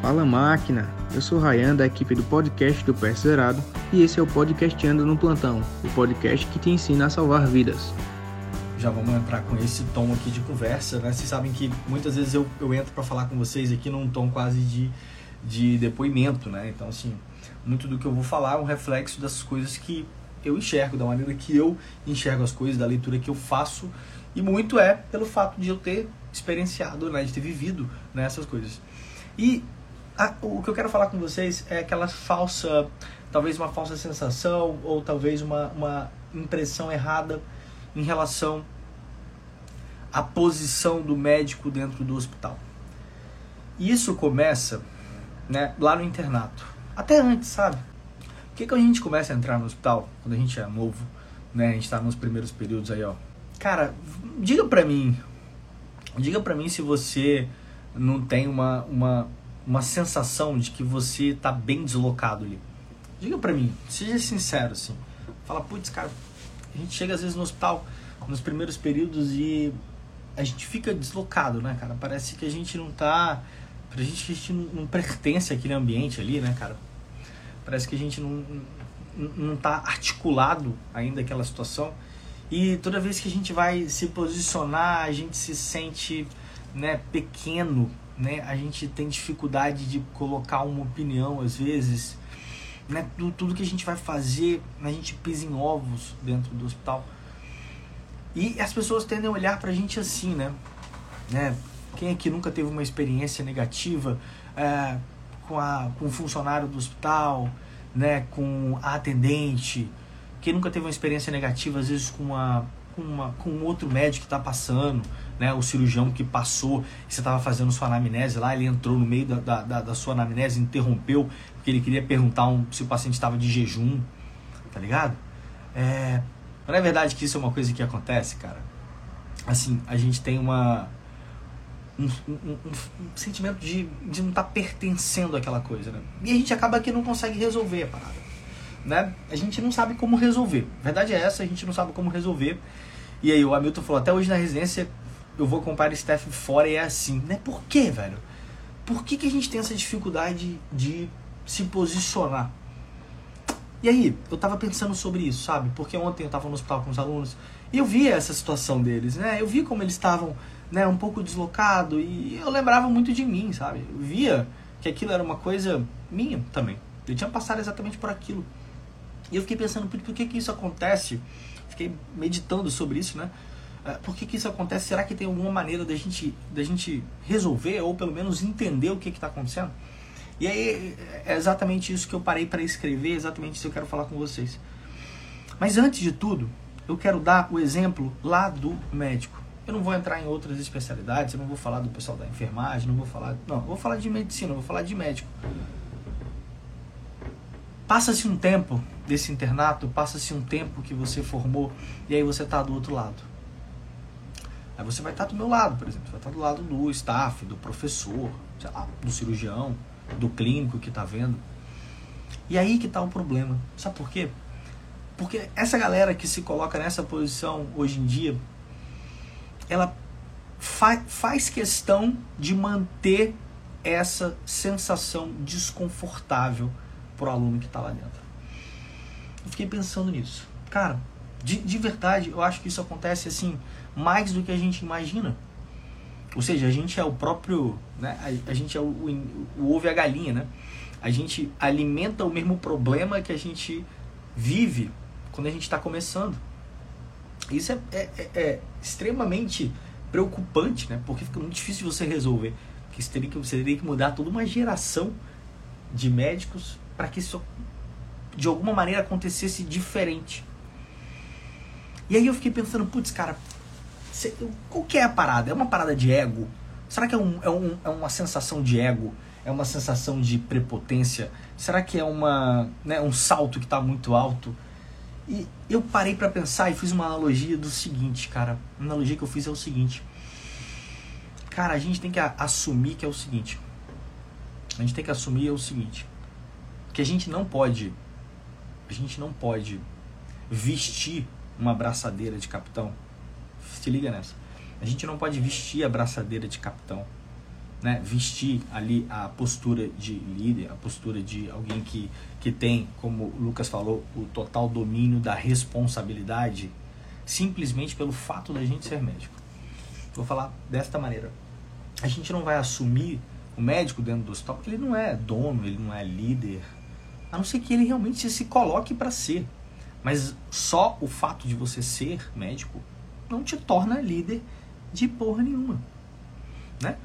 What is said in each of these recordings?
Fala máquina, eu sou Rayan da equipe do podcast do PS Zerado e esse é o podcast Ando no Plantão, o podcast que te ensina a salvar vidas. Já vamos entrar com esse tom aqui de conversa, né? Vocês sabem que muitas vezes eu, eu entro para falar com vocês aqui num tom quase de, de depoimento, né? Então, assim, muito do que eu vou falar é um reflexo das coisas que eu enxergo, da maneira que eu enxergo as coisas, da leitura que eu faço e muito é pelo fato de eu ter experienciado, né? De ter vivido né, coisas. E ah, o que eu quero falar com vocês é aquela falsa, talvez uma falsa sensação ou talvez uma, uma impressão errada em relação à posição do médico dentro do hospital. E isso começa né, lá no internato. Até antes, sabe? Por que, que a gente começa a entrar no hospital quando a gente é novo, né? A gente está nos primeiros períodos aí, ó. Cara, diga pra mim, diga pra mim se você não tem uma, uma uma sensação de que você está bem deslocado ali. Diga para mim, seja sincero assim. Fala, putz, cara, a gente chega às vezes no hospital nos primeiros períodos e a gente fica deslocado, né, cara? Parece que a gente não tá. Pra gente que a gente não, pertence àquele ambiente ali, né, cara? Parece que a gente não, não tá articulado ainda aquela situação. E toda vez que a gente vai se posicionar, a gente se sente né, pequeno né? A gente tem dificuldade de colocar uma opinião às vezes, né? Tudo, tudo que a gente vai fazer, a gente pisa em ovos dentro do hospital. E as pessoas tendem a olhar pra gente assim, né? né? Quem aqui nunca teve uma experiência negativa é, com, a, com o funcionário do hospital, né? Com a atendente? Quem nunca teve uma experiência negativa, às vezes, com, uma, com, uma, com outro médico que está passando, né, o cirurgião que passou, você estava fazendo sua anamnese lá, ele entrou no meio da, da, da sua anamnese, interrompeu, porque ele queria perguntar um, se o paciente estava de jejum, tá ligado? É, não é verdade que isso é uma coisa que acontece, cara? Assim, a gente tem uma. Um, um, um, um sentimento de, de não estar tá pertencendo àquela coisa, né? E a gente acaba que não consegue resolver a parada. Né? A gente não sabe como resolver. A verdade é essa, a gente não sabe como resolver. E aí o Hamilton falou, até hoje na residência eu vou comprar staff fora e é assim. Né? Por quê, velho? Por que, que a gente tem essa dificuldade de se posicionar? E aí, eu tava pensando sobre isso, sabe? Porque ontem eu tava no hospital com os alunos e eu via essa situação deles, né? Eu vi como eles estavam, né, um pouco deslocado e eu lembrava muito de mim, sabe? Eu via que aquilo era uma coisa minha também. Eu tinha passado exatamente por aquilo. E eu fiquei pensando, por que que isso acontece? Fiquei meditando sobre isso, né? É, por que, que isso acontece? Será que tem alguma maneira da gente, da gente resolver ou pelo menos entender o que está acontecendo? E aí é exatamente isso que eu parei para escrever, exatamente isso que eu quero falar com vocês. Mas antes de tudo, eu quero dar o exemplo lá do médico. Eu não vou entrar em outras especialidades, eu não vou falar do pessoal da enfermagem, não vou falar. Não, vou falar de medicina, vou falar de médico. Passa-se um tempo desse internato, passa-se um tempo que você formou e aí você está do outro lado. Aí você vai estar do meu lado, por exemplo. Você vai estar do lado do staff, do professor, lá, do cirurgião, do clínico que está vendo. E aí que está o problema. Sabe por quê? Porque essa galera que se coloca nessa posição hoje em dia, ela fa faz questão de manter essa sensação desconfortável pro aluno que está lá dentro. Eu fiquei pensando nisso. Cara, de, de verdade, eu acho que isso acontece assim mais do que a gente imagina. Ou seja, a gente é o próprio, né? A, a gente é o, o, o ovo e a galinha, né? A gente alimenta o mesmo problema que a gente vive quando a gente está começando. Isso é, é, é, é, extremamente preocupante, né? Porque fica muito difícil você resolver. Que você teria que, você teria que mudar toda uma geração de médicos para que isso de alguma maneira acontecesse diferente. E aí eu fiquei pensando, putz, cara, qual que é a parada? É uma parada de ego? Será que é, um, é, um, é uma sensação de ego? É uma sensação de prepotência? Será que é uma, né, um salto que está muito alto? E eu parei para pensar e fiz uma analogia do seguinte, cara. A analogia que eu fiz é o seguinte. Cara, a gente tem que assumir que é o seguinte. A gente tem que assumir é o seguinte. Que a gente não pode. A gente não pode vestir uma braçadeira de capitão. Se liga nessa. A gente não pode vestir a braçadeira de capitão né, vestir ali a postura de líder, a postura de alguém que, que tem, como o Lucas falou, o total domínio da responsabilidade, simplesmente pelo fato da gente ser médico. Vou falar desta maneira. A gente não vai assumir o médico dentro do hospital porque ele não é dono, ele não é líder, a não ser que ele realmente se coloque para ser. Mas só o fato de você ser médico não te torna líder de porra nenhuma, né?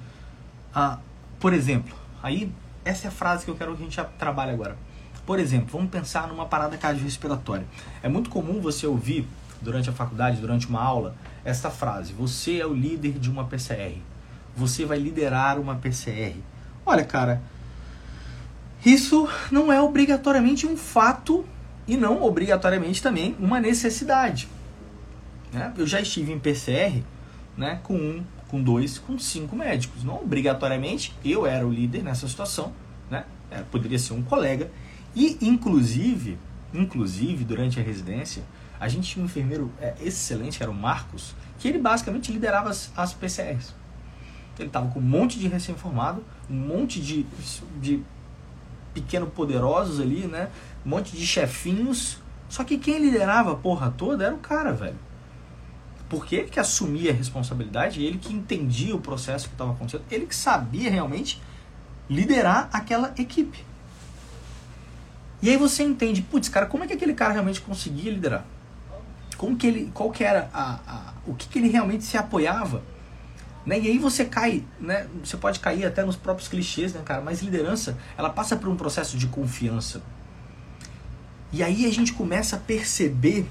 Ah, por exemplo, aí essa é a frase que eu quero que a gente trabalhe agora. Por exemplo, vamos pensar numa parada cardiorrespiratória. É muito comum você ouvir durante a faculdade, durante uma aula, essa frase: Você é o líder de uma PCR. Você vai liderar uma PCR. Olha, cara, isso não é obrigatoriamente um fato e não obrigatoriamente também uma necessidade. Né? Eu já estive em PCR né, com um com dois, com cinco médicos. Não obrigatoriamente eu era o líder nessa situação, né? É, poderia ser um colega. E inclusive, inclusive durante a residência, a gente tinha um enfermeiro é, excelente, que era o Marcos, que ele basicamente liderava as, as PCRs. Ele estava com um monte de recém-formado, um monte de, de pequeno poderosos ali, né? Um monte de chefinhos. Só que quem liderava a porra toda era o cara, velho. Porque ele que assumia a responsabilidade, ele que entendia o processo que estava acontecendo, ele que sabia realmente liderar aquela equipe. E aí você entende, putz, cara, como é que aquele cara realmente conseguia liderar? Como que ele, qual que era a, a o que, que ele realmente se apoiava? Né? E aí você cai, né? Você pode cair até nos próprios clichês, né, cara? Mas liderança, ela passa por um processo de confiança. E aí a gente começa a perceber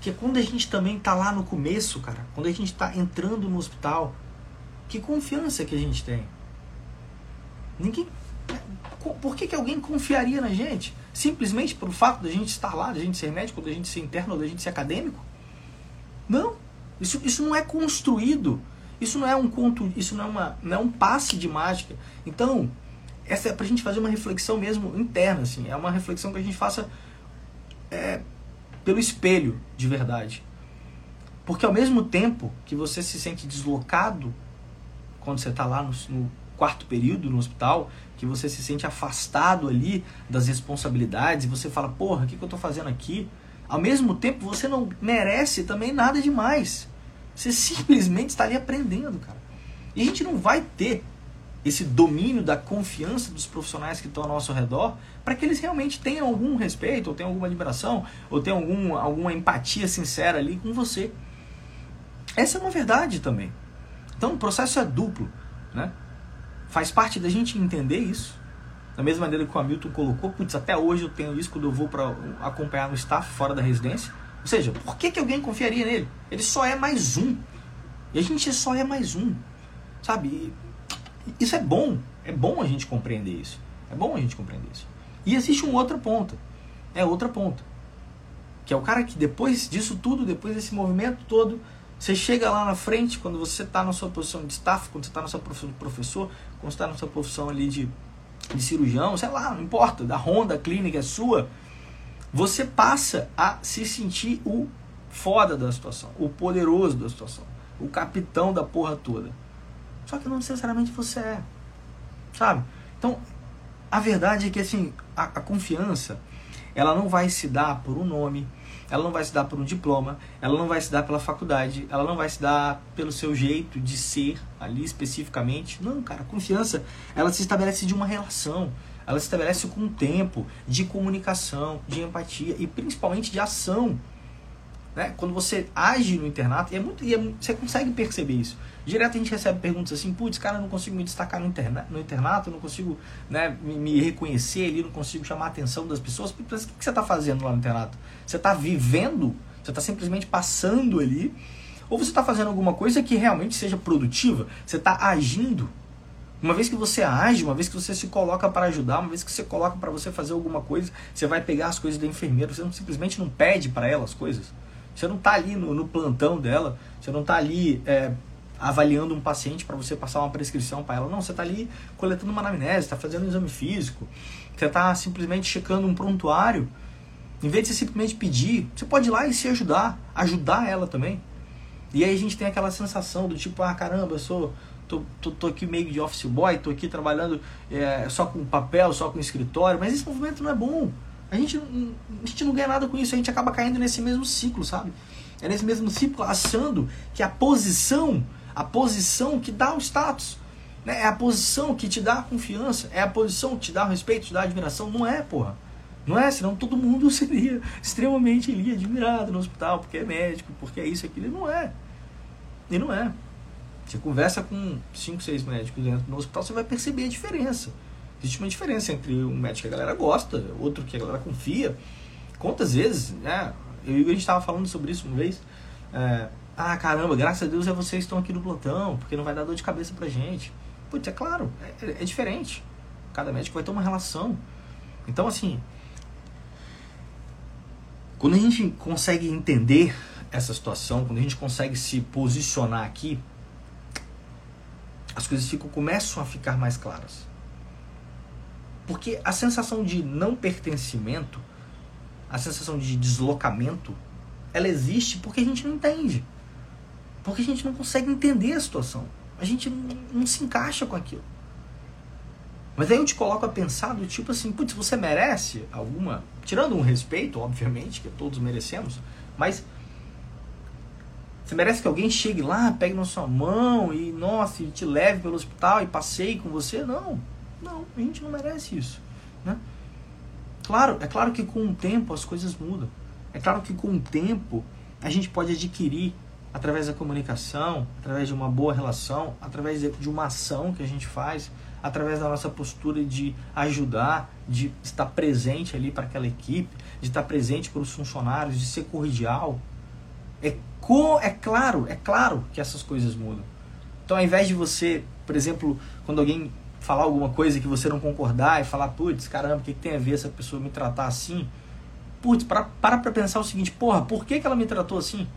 que quando a gente também está lá no começo, cara, quando a gente está entrando no hospital, que confiança que a gente tem? Ninguém. Por que, que alguém confiaria na gente? Simplesmente pelo fato da gente estar lá, da gente ser médico, da gente ser interno, da gente ser acadêmico? Não. Isso, isso não é construído. Isso não é um conto, isso não é, uma, não é um passe de mágica. Então, essa é pra gente fazer uma reflexão mesmo interna, assim. É uma reflexão que a gente faça é, pelo espelho de verdade. Porque ao mesmo tempo que você se sente deslocado quando você está lá no, no, quarto período no hospital, que você se sente afastado ali das responsabilidades e você fala, porra, o que, que eu estou fazendo aqui? Ao mesmo tempo você não merece também nada demais. Você simplesmente está ali aprendendo, cara. E a gente não vai ter esse domínio da confiança dos profissionais que estão ao nosso redor, para que eles realmente tenham algum respeito, ou tenham alguma admiração, ou tenham algum, alguma empatia sincera ali com você. Essa é uma verdade também. Então o processo é duplo. Né? Faz parte da gente entender isso. Da mesma maneira que o Hamilton colocou, putz, até hoje eu tenho isso quando eu vou para acompanhar no staff fora da residência. Ou seja, por que, que alguém confiaria nele? Ele só é mais um. E a gente só é mais um. Sabe? Isso é bom, é bom a gente compreender isso. É bom a gente compreender isso. E existe um outra ponta. É outra ponta. Que é o cara que depois disso tudo, depois desse movimento todo, você chega lá na frente, quando você está na sua posição de staff, quando você está na sua posição de professor, quando você está na sua posição ali de, de cirurgião, sei lá, não importa, da Honda, a clínica é sua, você passa a se sentir o foda da situação, o poderoso da situação, o capitão da porra toda. Só que não necessariamente você é. Sabe? Então, a verdade é que assim, a, a confiança, ela não vai se dar por um nome, ela não vai se dar por um diploma, ela não vai se dar pela faculdade, ela não vai se dar pelo seu jeito de ser ali especificamente. Não, cara, confiança, ela se estabelece de uma relação, ela se estabelece com um tempo de comunicação, de empatia e principalmente de ação. Né? Quando você age no internato, e é muito, e é, você consegue perceber isso. Direto a gente recebe perguntas assim, putz, cara, eu não consigo me destacar no, interna no internato, eu não consigo né, me, me, reconhecer ali, não consigo chamar a atenção das pessoas. O que você está fazendo lá no internato? Você está vivendo? Você está simplesmente passando ali? Ou você está fazendo alguma coisa que realmente seja produtiva? Você está agindo? Uma vez que você age, uma vez que você se coloca para ajudar, uma vez que você coloca para você fazer alguma coisa, você vai pegar as coisas da enfermeira, você não, simplesmente não pede para ela as coisas. Você não está ali no, no, plantão dela, você não está ali é, avaliando um paciente para você passar uma prescrição para ela. Não, você está ali coletando uma anamnese, está fazendo um exame físico, você está simplesmente checando um prontuário. Em vez de você simplesmente pedir, você pode ir lá e se ajudar, ajudar ela também. E aí a gente tem aquela sensação do tipo, ah, caramba, eu sou. Tô, tô, tô aqui meio de office boy, tô aqui trabalhando é, só com papel, só com escritório, mas esse movimento não é bom. A gente, a gente não ganha nada com isso, a gente acaba caindo nesse mesmo ciclo, sabe? É nesse mesmo ciclo, achando que a posição, a posição que dá o status, né? é a posição que te dá a confiança, é a posição que te dá o respeito, te dá a admiração. Não é, porra. Não é, senão todo mundo seria extremamente ali, admirado no hospital, porque é médico, porque é isso, aquilo. E não é. E não é. Você conversa com cinco, seis médicos dentro do hospital, você vai perceber a diferença. Existe uma diferença entre um médico que a galera gosta, outro que a galera confia. Quantas vezes, né? Eu e a gente estava falando sobre isso uma vez. É, ah, caramba, graças a Deus é vocês que estão aqui no plantão, porque não vai dar dor de cabeça pra gente. Putz, é claro, é, é diferente. Cada médico vai ter uma relação. Então, assim, quando a gente consegue entender essa situação, quando a gente consegue se posicionar aqui, as coisas ficam, começam a ficar mais claras. Porque a sensação de não pertencimento, a sensação de deslocamento, ela existe porque a gente não entende. Porque a gente não consegue entender a situação. A gente não, não se encaixa com aquilo. Mas aí eu te coloco a pensar do tipo assim, putz, você merece alguma. Tirando um respeito, obviamente, que todos merecemos, mas você merece que alguém chegue lá, pegue na sua mão e, nossa, te leve pelo hospital e passeie com você? Não. Não, a gente não merece isso. Né? Claro, é claro que com o tempo as coisas mudam. É claro que com o tempo a gente pode adquirir através da comunicação, através de uma boa relação, através de uma ação que a gente faz, através da nossa postura de ajudar, de estar presente ali para aquela equipe, de estar presente para os funcionários, de ser cordial. É, co é claro, é claro que essas coisas mudam. Então, ao invés de você, por exemplo, quando alguém falar alguma coisa que você não concordar e falar, putz, caramba, o que, que tem a ver essa pessoa me tratar assim? Putz, para, para pra pensar o seguinte, porra, por que, que ela me tratou assim?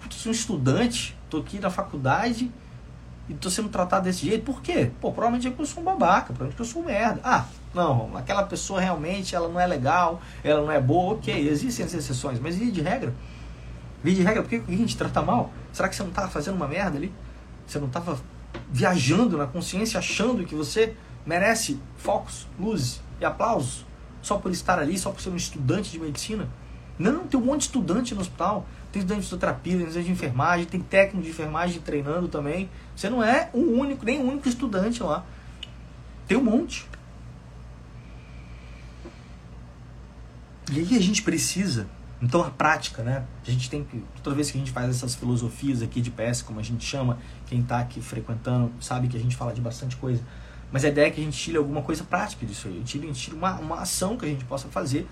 Putz, eu sou um estudante, tô aqui na faculdade e tô sendo tratado desse jeito, por quê? Pô, provavelmente é porque eu sou um babaca, provavelmente é porque eu sou um merda. Ah, não, aquela pessoa realmente, ela não é legal, ela não é boa, ok, existem as exceções, mas via de regra, via de regra, por que a gente trata mal? Será que você não tava fazendo uma merda ali? Você não tava viajando na consciência, achando que você merece focos, luzes e aplausos só por estar ali, só por ser um estudante de medicina. Não, tem um monte de estudante no hospital. Tem estudante de fisioterapia, tem estudante de enfermagem, tem técnico de enfermagem treinando também. Você não é o único, nem o único estudante lá. Tem um monte. E aí a gente precisa então a prática, né? A gente tem que, toda vez que a gente faz essas filosofias aqui de PS, como a gente chama, quem está aqui frequentando sabe que a gente fala de bastante coisa. Mas a ideia é que a gente tire alguma coisa prática disso aí. A gente tire uma, uma ação que a gente possa fazer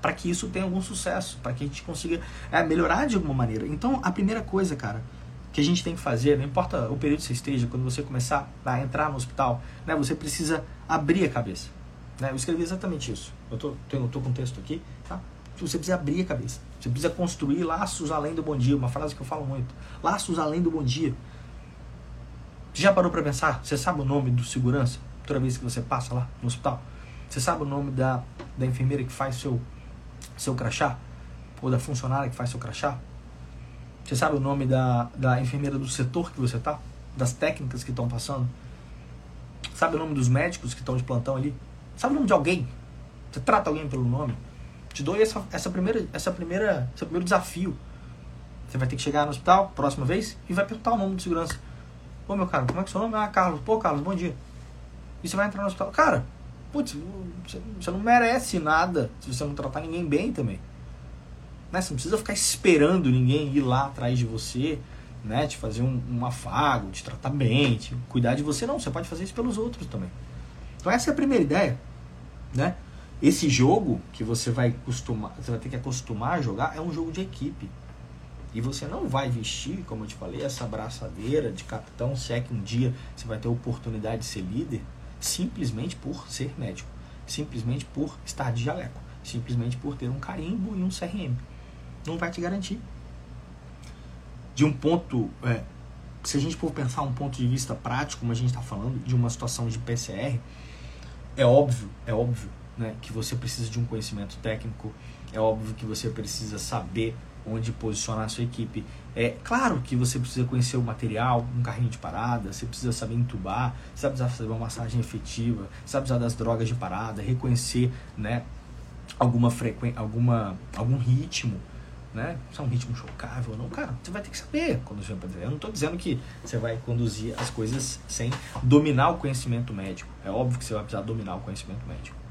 para que isso tenha algum sucesso, para que a gente consiga é, melhorar de alguma maneira. Então a primeira coisa, cara, que a gente tem que fazer, não importa o período que você esteja, quando você começar a entrar no hospital, né, você precisa abrir a cabeça. Né? Eu escrevi exatamente isso. Eu tô, tô, tô com o texto aqui, tá? Você precisa abrir a cabeça. Você precisa construir laços além do bom dia. Uma frase que eu falo muito. Laços além do bom dia. Já parou para pensar? Você sabe o nome do segurança? Toda vez que você passa lá no hospital? Você sabe o nome da, da enfermeira que faz seu, seu crachá? Ou da funcionária que faz seu crachá? Você sabe o nome da, da enfermeira do setor que você tá? Das técnicas que estão passando? Sabe o nome dos médicos que estão de plantão ali? Sabe o nome de alguém? Você trata alguém pelo nome? Te dou essa, essa primeira, essa primeira, esse primeiro desafio. Você vai ter que chegar no hospital, próxima vez, e vai perguntar o nome do segurança. Ô meu cara, como é que é seu nome? Ah, Carlos. Pô, Carlos, bom dia. E você vai entrar no hospital. Cara, putz, você não merece nada se você não tratar ninguém bem também. Né? Você não precisa ficar esperando ninguém ir lá atrás de você, né? Te fazer um, um afago, te tratar bem, te cuidar de você. Não, você pode fazer isso pelos outros também. Então essa é a primeira ideia, né? Esse jogo que você vai acostumar, você vai ter que acostumar a jogar é um jogo de equipe. E você não vai vestir, como eu te falei, essa abraçadeira de capitão, se é que um dia você vai ter a oportunidade de ser líder, simplesmente por ser médico, simplesmente por estar de jaleco, simplesmente por ter um carimbo e um CRM. Não vai te garantir. De um ponto, é, se a gente for pensar um ponto de vista prático, como a gente está falando, de uma situação de PCR, é óbvio, é óbvio né, que você precisa de um conhecimento técnico, é óbvio que você precisa saber onde posicionar a sua equipe. É claro que você precisa conhecer o material, um carrinho de parada, você precisa saber entubar, você precisa fazer uma massagem efetiva, você precisa das drogas de parada, reconhecer, né, alguma frequência, alguma algum ritmo, né? Se é um ritmo chocável ou não, cara, você vai ter que saber conduzir uma Eu não estou dizendo que você vai conduzir as coisas sem dominar o conhecimento médico. É óbvio que você vai precisar dominar o conhecimento médico.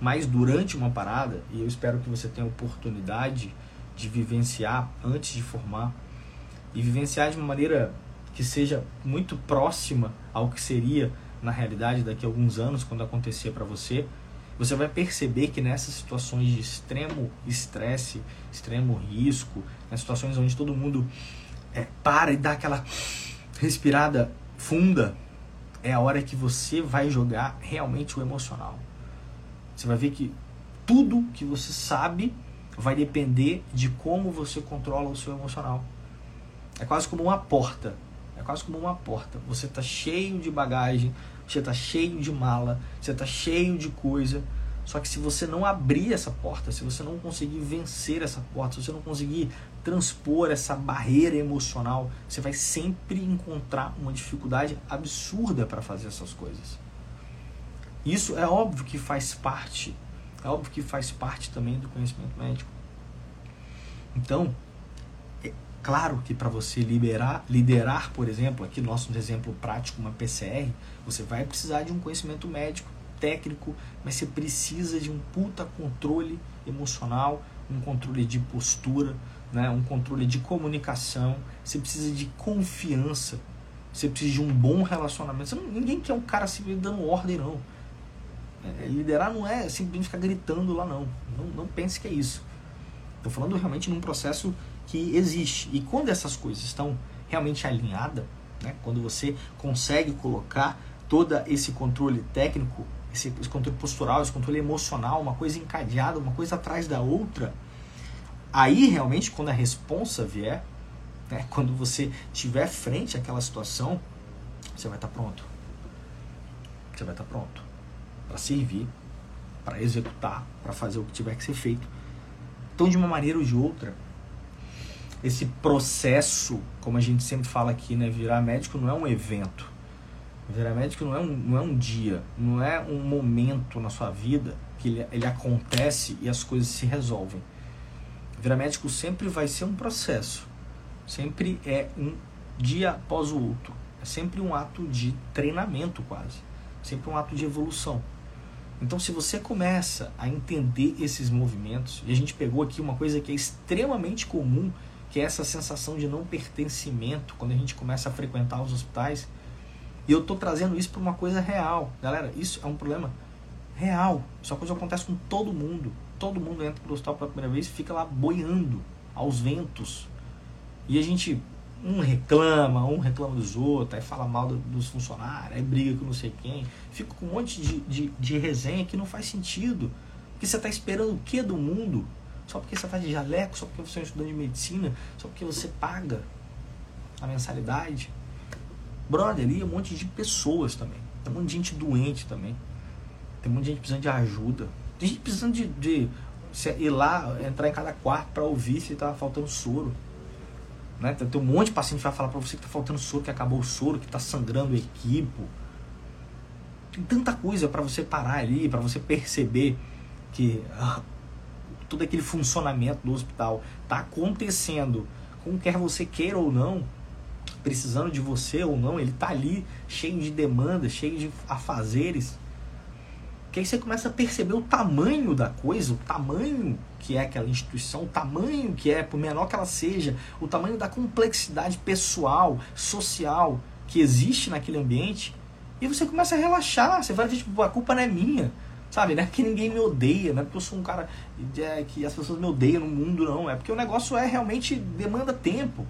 Mas durante uma parada, e eu espero que você tenha oportunidade de vivenciar antes de formar e vivenciar de uma maneira que seja muito próxima ao que seria na realidade daqui a alguns anos quando acontecer para você, você vai perceber que nessas situações de extremo estresse, extremo risco, nas situações onde todo mundo é, para e dá aquela respirada funda, é a hora que você vai jogar realmente o emocional. Você vai ver que tudo que você sabe vai depender de como você controla o seu emocional. É quase como uma porta. É quase como uma porta. Você está cheio de bagagem, você está cheio de mala, você está cheio de coisa. Só que se você não abrir essa porta, se você não conseguir vencer essa porta, se você não conseguir transpor essa barreira emocional, você vai sempre encontrar uma dificuldade absurda para fazer essas coisas. Isso é óbvio que faz parte é óbvio que faz parte também do conhecimento médico. Então, é claro que para você liberar, liderar, por exemplo, aqui nosso exemplo prático, uma PCR, você vai precisar de um conhecimento médico, técnico, mas você precisa de um puta controle emocional, um controle de postura, né, um controle de comunicação, você precisa de confiança, você precisa de um bom relacionamento. Ninguém quer um cara se dando ordem, não. É, liderar não é simplesmente ficar gritando lá, não. Não, não pense que é isso. Estou falando realmente num processo que existe. E quando essas coisas estão realmente alinhadas, né, quando você consegue colocar todo esse controle técnico, esse, esse, controle postural, esse controle emocional, uma coisa encadeada, uma coisa atrás da outra, aí realmente quando a responsa vier, né, quando você tiver frente àquela situação, você vai estar tá pronto. Você vai estar tá pronto para servir, para executar, para fazer o que tiver que ser feito. Então, de uma maneira ou de outra, esse processo, como a gente sempre fala aqui, né, virar médico não é um evento. Virar médico não é um, não é um dia, não é um momento na sua vida que ele, ele acontece e as coisas se resolvem. Virar médico sempre vai ser um processo, sempre é um dia após o outro, é sempre um ato de treinamento quase, sempre um ato de evolução. Então, se você começa a entender esses movimentos, e a gente pegou aqui uma coisa que é extremamente comum, que é essa sensação de não pertencimento quando a gente começa a frequentar os hospitais, e eu estou trazendo isso para uma coisa real. Galera, isso é um problema real. Isso é coisa acontece com todo mundo. Todo mundo entra para o hospital pela primeira vez e fica lá boiando aos ventos. E a gente um reclama, um reclama dos outros, aí fala mal dos funcionários, aí briga com não sei quem. Fica com um monte de, de, de resenha que não faz sentido. Porque você está esperando o que do mundo? Só porque você está de jaleco, só porque você é um estudante de medicina, só porque você paga a mensalidade. Brother, ali é um monte de pessoas também. Tem um monte de gente doente também. Tem um monte de gente precisando de ajuda. Tem gente precisando de, de ir lá, entrar em cada quarto para ouvir se está faltando soro. Né? Tem um monte de paciente que vai falar para você que está faltando soro, que acabou o soro, que está sangrando o equipo. Tem tanta coisa para você parar ali, para você perceber que ah, todo aquele funcionamento do hospital está acontecendo, como quer você queira ou não, precisando de você ou não, ele está ali cheio de demandas, cheio de afazeres. Que aí você começa a perceber o tamanho da coisa, o tamanho que é aquela instituição, o tamanho que é, por menor que ela seja, o tamanho da complexidade pessoal, social que existe naquele ambiente. E você começa a relaxar, você vai ver, tipo, a culpa não é minha Sabe, não é porque ninguém me odeia, não é porque eu sou um cara é, que as pessoas me odeiam no mundo, não. É porque o negócio é realmente demanda tempo.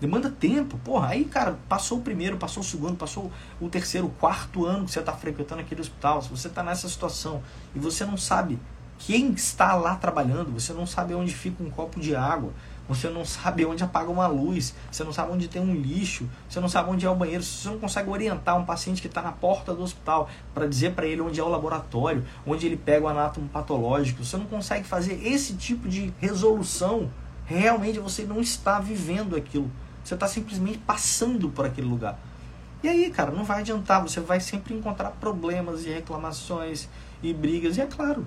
Demanda tempo. Porra, aí, cara, passou o primeiro, passou o segundo, passou o terceiro, o quarto ano que você está frequentando aquele hospital. Se você está nessa situação e você não sabe quem está lá trabalhando, você não sabe onde fica um copo de água, você não sabe onde apaga uma luz, você não sabe onde tem um lixo, você não sabe onde é o banheiro, você não consegue orientar um paciente que está na porta do hospital para dizer para ele onde é o laboratório, onde ele pega o anátomo patológico, você não consegue fazer esse tipo de resolução, realmente você não está vivendo aquilo. Você está simplesmente passando por aquele lugar. E aí, cara, não vai adiantar, você vai sempre encontrar problemas e reclamações e brigas. E é claro,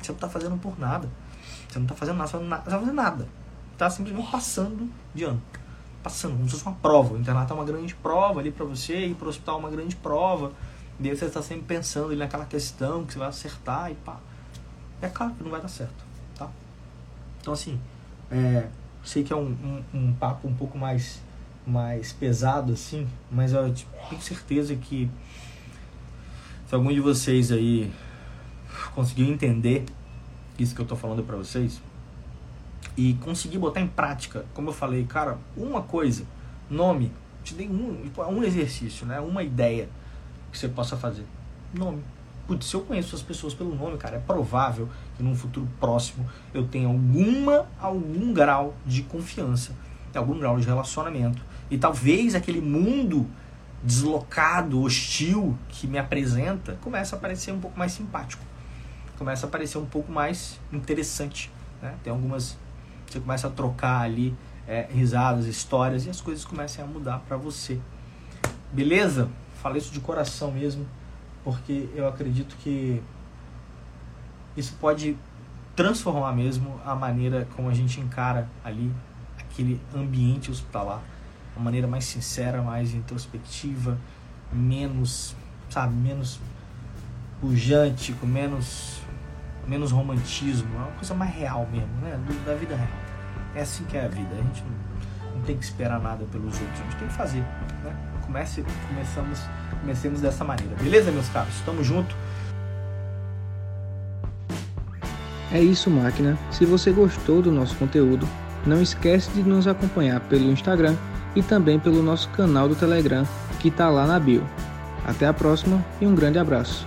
você não está fazendo por nada. Você não está fazendo nada, você não está fazendo nada está simplesmente passando de ano. Passando, como se fosse uma prova. O internato é uma grande prova ali para você, ir para o hospital é uma grande prova. E aí você está sempre pensando ali naquela questão que você vai acertar e pá. É claro que não vai dar certo, tá? Então, assim, é, sei que é um, um, um, papo um pouco mais, mais pesado, assim, mas eu tenho certeza que se algum de vocês aí conseguiu entender isso que eu estou falando para vocês, e conseguir botar em prática, como eu falei, cara, uma coisa, nome, te dei um, um exercício, né? Uma ideia que você possa fazer. Nome. Putz, se eu conheço as pessoas pelo nome, cara, é provável que num futuro próximo eu tenha alguma, algum grau de confiança, algum grau de relacionamento. E talvez aquele mundo deslocado, hostil que me apresenta, comece a parecer um pouco mais simpático. Começa a parecer um pouco mais interessante. Né? Tem algumas você começa a trocar ali é, risadas, histórias e as coisas começam a mudar para você. Beleza? Falei isso de coração mesmo, porque eu acredito que isso pode transformar mesmo a maneira como a gente encara ali aquele ambiente hospitalar, uma maneira mais sincera, mais introspectiva, menos, sabe, menos pujante, com menos menos romantismo, é uma coisa mais real mesmo, né? Do, da vida real. É assim que é a vida. A gente não, não tem que esperar nada pelos outros, a gente tem que fazer. Né? Comece, começamos, comecemos dessa maneira. Beleza, meus caros? Tamo junto. É isso, máquina. Se você gostou do nosso conteúdo, não esquece de nos acompanhar pelo Instagram e também pelo nosso canal do Telegram, que está lá na bio. Até a próxima e um grande abraço.